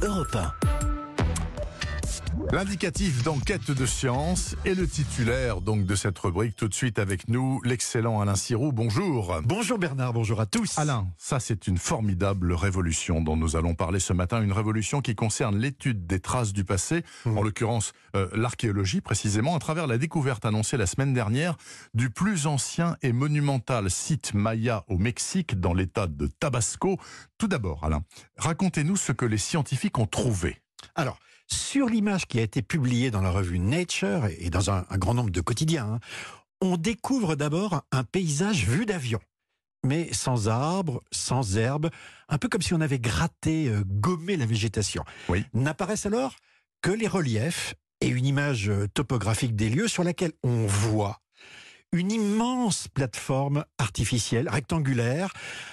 Europe 1. L'indicatif d'enquête de science et le titulaire donc de cette rubrique tout de suite avec nous, l'excellent Alain Sirou. Bonjour. Bonjour Bernard, bonjour à tous. Alain, ça c'est une formidable révolution dont nous allons parler ce matin, une révolution qui concerne l'étude des traces du passé, Mmh. en l'occurrence euh, l'archéologie précisément, à travers la découverte annoncée la semaine dernière du plus ancien et monumental site maya au Mexique dans l'état de Tabasco. Tout d'abord, Alain, racontez-nous ce que les scientifiques ont trouvé. Alors, sur l'image qui a été publiée dans la revue Nature et dans un, un grand nombre de quotidiens, hein, on découvre d'abord un paysage vu d'avion. Mais sans arbres, sans herbes, un peu comme si on avait gratté, euh, gommé la végétation. Oui. N'apparaissent alors que les reliefs et une image euh, topographique des lieux sur laquelle on voit une immense plateforme artificielle, rectangulaire,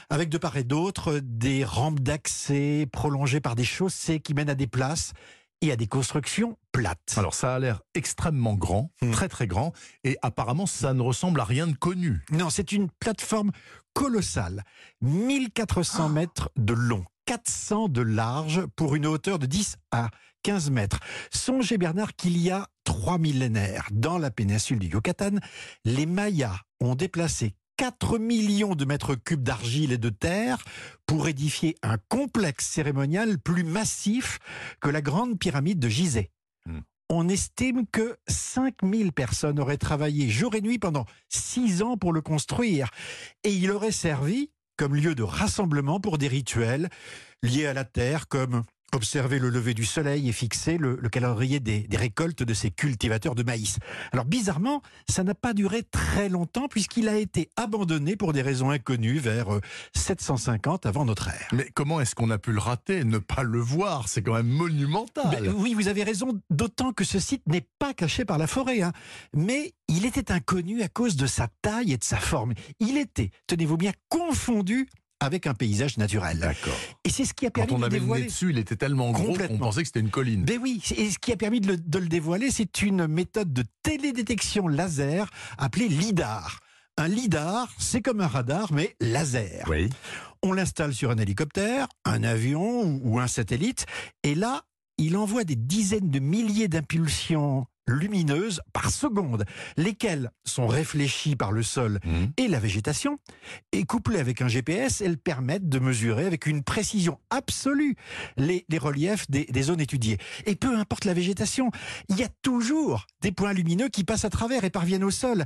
avec de part et d'autre des rampes d'accès prolongées par des chaussées qui mènent à des places et à des constructions plates. Alors ça a l'air extrêmement grand, Hmm. très très grand, et apparemment ça ne ressemble à rien de connu. Non, c'est une plateforme colossale. 1400 mètres de long, 400 de large pour une hauteur de 10 à 15 mètres. Songez Bernard qu'il y a trois millénaires, dans la péninsule du Yucatan, les Mayas ont déplacé 4 millions de mètres cubes d'argile et de terre pour édifier un complexe cérémonial plus massif que la grande pyramide de Gizeh. Hmm. On estime que 5000 personnes auraient travaillé jour et nuit pendant 6 ans pour le construire et il aurait servi comme lieu de rassemblement pour des rituels liés à la terre comme observer le lever du soleil et fixer le, le calendrier des, des récoltes de ces cultivateurs de maïs. Alors bizarrement, ça n'a pas duré très longtemps puisqu'il a été abandonné pour des raisons inconnues vers euh, 750 avant notre ère. Mais comment est-ce qu'on a pu le rater, ne pas le voir? C'est quand même monumental. Ben, oui, vous avez raison, d'autant que ce site n'est pas caché par la forêt. hein. Mais il était inconnu à cause de sa taille et de sa forme. Il était, tenez-vous bien, confondu avec un paysage naturel. D'accord. Et c'est ce qui a Quand permis on de le avait le nez dévoiler. dessus, il était tellement gros qu'on pensait que c'était une colline. Ben oui, et ce qui a permis de le, de le dévoiler, c'est une méthode de télédétection laser appelée LIDAR. Un LIDAR, c'est comme un radar, mais laser. Oui. On l'installe sur un hélicoptère, un avion ou un satellite, et là, il envoie des dizaines de milliers d'impulsions lumineuses par seconde, lesquelles sont réfléchies par le sol Mhm. et la végétation, et couplées avec un GPS, elles permettent de mesurer avec une précision absolue les, les reliefs des, des zones étudiées. Et peu importe la végétation, il y a toujours des points lumineux qui passent à travers et parviennent au sol.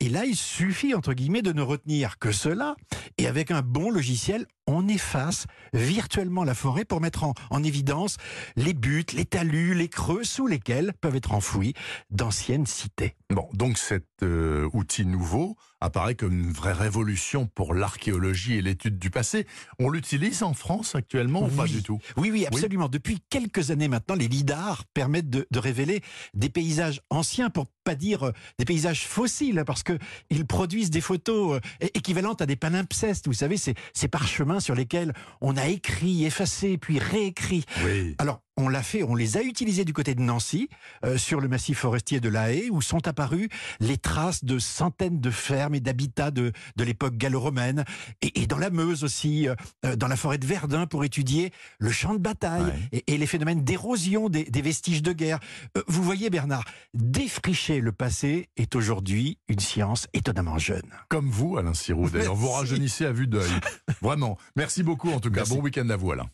Et là, il suffit, entre guillemets, de ne retenir que cela. Et avec un bon logiciel, on efface virtuellement la forêt pour mettre en, en évidence les buttes, les talus, les creux sous lesquels peuvent être enfouis d'anciennes cités. Bon, donc cet euh, outil nouveau apparaît comme une vraie révolution pour l'archéologie et l'étude du passé. On l'utilise en France actuellement ou pas Oui. du tout? Oui, oui, absolument. Depuis quelques années maintenant, les lidars permettent de, de révéler des paysages anciens, pour pas dire euh, des paysages fossiles, hein, parce que ils produisent des photos euh, équivalentes à des palimpsestes. Vous savez, ces, ces parchemins sur lesquels on a écrit, effacé, puis réécrit. Oui. Alors, on l'a fait, on les a utilisés du côté de Nancy, euh, sur le massif forestier de la Haye, où sont apparues les traces de centaines de fermes et d'habitats de, de l'époque gallo-romaine, et, et dans la Meuse aussi, euh, euh, dans la forêt de Verdun, pour étudier le champ de bataille Ouais. et, et les phénomènes d'érosion des, des vestiges de guerre. Euh, vous voyez, Bernard, défricher le passé est aujourd'hui une science étonnamment jeune. Comme vous, Alain Sirou, d'ailleurs. Vous rajeunissez à vue d'œil. Vraiment. Merci beaucoup, en tout cas. Merci. Bon week-end à vous, Alain.